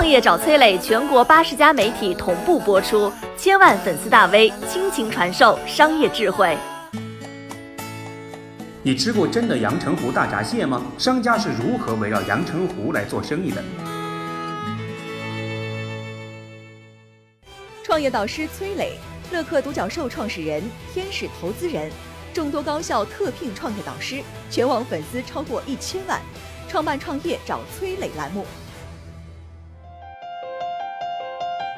创业找崔磊，全国八十家媒体同步播出，千万粉丝大 V 倾情传授商业智慧。你吃过真的阳澄湖大闸蟹吗？商家是如何围绕阳澄湖来做生意的？创业导师崔磊，乐客独角兽创始人，天使投资人，众多高校特聘创业导师，全网粉丝超过一千万。创办创业找崔磊栏目，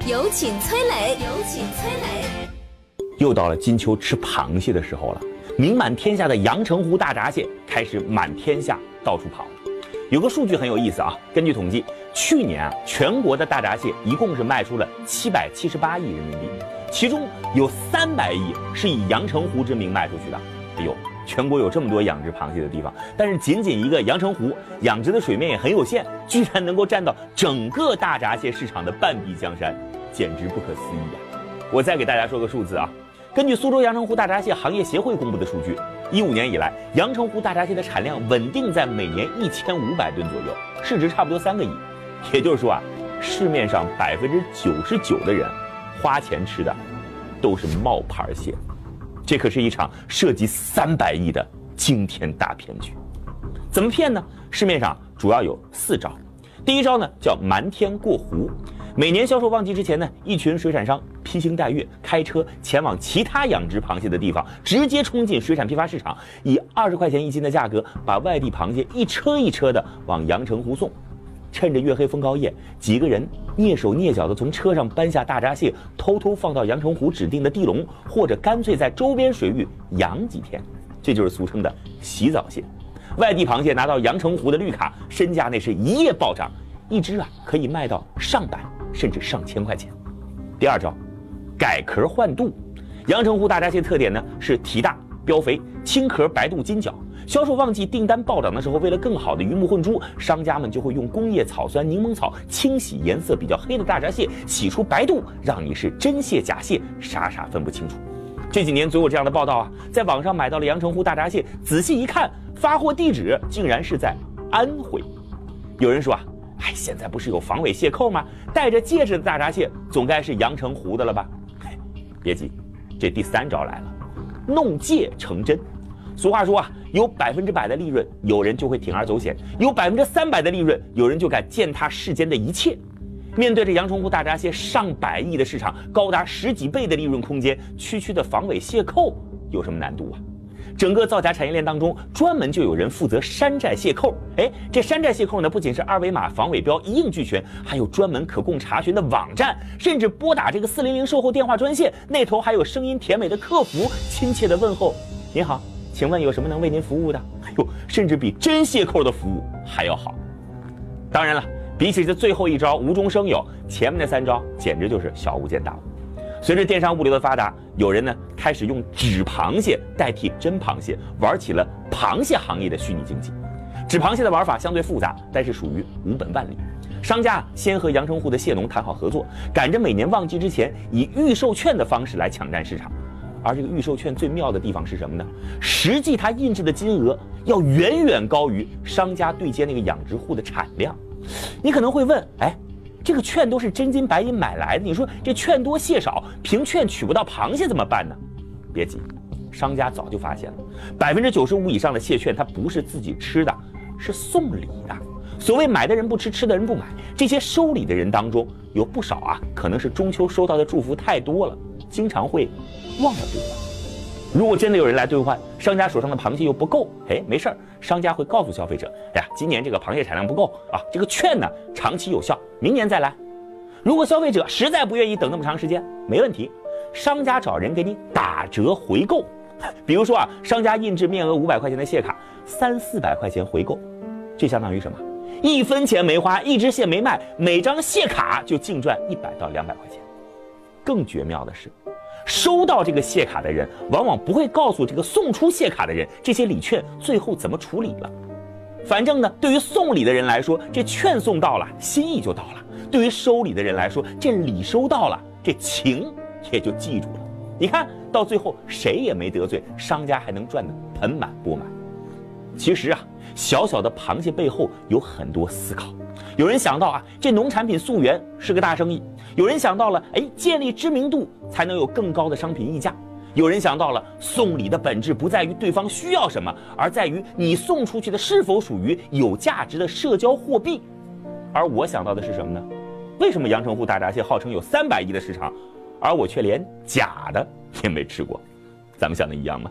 有请崔磊，有请崔磊。又到了金秋吃螃蟹的时候了，名满天下的阳澄湖大闸蟹开始满天下到处跑。有个数据很有意思啊，根据统计，去年啊，全国的大闸蟹一共是卖出了七百七十八亿人民币，其中有三百亿是以阳澄湖之名卖出去的。哎呦！全国有这么多养殖螃蟹的地方，但是仅仅一个阳澄湖养殖的水面也很有限，居然能够占到整个大闸蟹市场的半壁江山，简直不可思议呀！我再给大家说个数字啊，根据苏州阳澄湖大闸蟹行业协会公布的数据，一五年以来，阳澄湖大闸蟹的产量稳定在每年一千五百吨左右，市值差不多三个亿。也就是说啊，市面上百分之九十九的人花钱吃的都是冒牌蟹。这可是一场涉及三百亿的惊天大骗局，怎么骗呢？市面上主要有四招。第一招呢叫瞒天过湖，每年销售旺季之前呢，一群水产商披星戴月开车前往其他养殖螃蟹的地方，直接冲进水产批发市场，以二十块钱一斤的价格把外地螃蟹一车一车的往阳澄湖送。趁着月黑风高夜，几个人蹑手蹑脚地从车上搬下大闸蟹，偷偷放到阳澄湖指定的地笼，或者干脆在周边水域养几天，这就是俗称的洗澡蟹。外地螃蟹拿到阳澄湖的绿卡，身价那是一夜暴涨，一只啊可以卖到上百甚至上千块钱。第二招，改壳换肚。阳澄湖大闸蟹特点呢是体大、膘肥、青壳白肚金角。销售旺季订单暴涨的时候，为了更好的鱼目混珠，商家们就会用工业草酸柠檬草清洗颜色比较黑的大闸蟹，洗出白肚，让你是真蟹假蟹，傻傻分不清楚。这几年总有这样的报道啊，在网上买到了阳澄湖大闸蟹，仔细一看，发货地址竟然是在安徽。有人说啊，哎，现在不是有防伪蟹扣吗？戴着戒指的大闸蟹总该是阳澄湖的了吧？别急，这第三招来了，弄戒成真。俗话说啊，有百分之百的利润，有人就会铤而走险；有百分之三百的利润，有人就敢践踏世间的一切。面对着阳澄湖大闸蟹上百亿的市场，高达十几倍的利润空间，区区的防伪蟹扣有什么难度啊？整个造假产业链当中，专门就有人负责山寨蟹扣。哎，这山寨蟹扣呢，不仅是二维码防伪标一应俱全，还有专门可供查询的网站，甚至拨打这个四零零售后电话专线，那头还有声音甜美的客服，亲切的问候：“您好。”请问有什么能为您服务的？哎呦，甚至比真蟹扣的服务还要好。当然了，比起这最后一招无中生有，前面那三招简直就是小巫见大巫。随着电商物流的发达，有人呢开始用纸螃蟹代替真螃蟹，玩起了螃蟹行业的虚拟经济。纸螃蟹的玩法相对复杂，但是属于无本万利。商家先和阳澄湖的蟹农谈好合作，赶着每年旺季之前，以预售券的方式来抢占市场。而这个预售券最妙的地方是什么呢？实际它印制的金额要远远高于商家对接那个养殖户的产量。你可能会问，哎，这个券都是真金白银买来的，你说这券多蟹少，凭券取不到螃蟹怎么办呢？别急，商家早就发现了，百分之九十五以上的蟹券它不是自己吃的，是送礼的。所谓买的人不吃，吃的人不买。这些收礼的人当中有不少啊，可能是中秋收到的祝福太多了。经常会忘了兑换。如果真的有人来兑换，商家手上的螃蟹又不够，哎，没事儿，商家会告诉消费者：哎呀，今年这个螃蟹产量不够啊，这个券呢长期有效，明年再来。如果消费者实在不愿意等那么长时间，没问题，商家找人给你打折回购。比如说啊，商家印制面额五百块钱的蟹卡，三四百块钱回购，这相当于什么？一分钱没花，一只蟹没卖，每张蟹卡就净赚一百到两百块钱。更绝妙的是，收到这个蟹卡的人，往往不会告诉这个送出蟹卡的人，这些礼券最后怎么处理了。反正呢，对于送礼的人来说，这券送到了，心意就到了；对于收礼的人来说，这礼收到了，这情也就记住了。你看到最后，谁也没得罪，商家还能赚得盆满钵满。其实啊，小小的螃蟹背后有很多思考。有人想到啊，这农产品溯源是个大生意；有人想到了，哎，建立知名度才能有更高的商品溢价；有人想到了，送礼的本质不在于对方需要什么，而在于你送出去的是否属于有价值的社交货币。而我想到的是什么呢？为什么阳澄湖大闸蟹号称有三百亿的市场，而我却连假的也没吃过？咱们想的一样吗？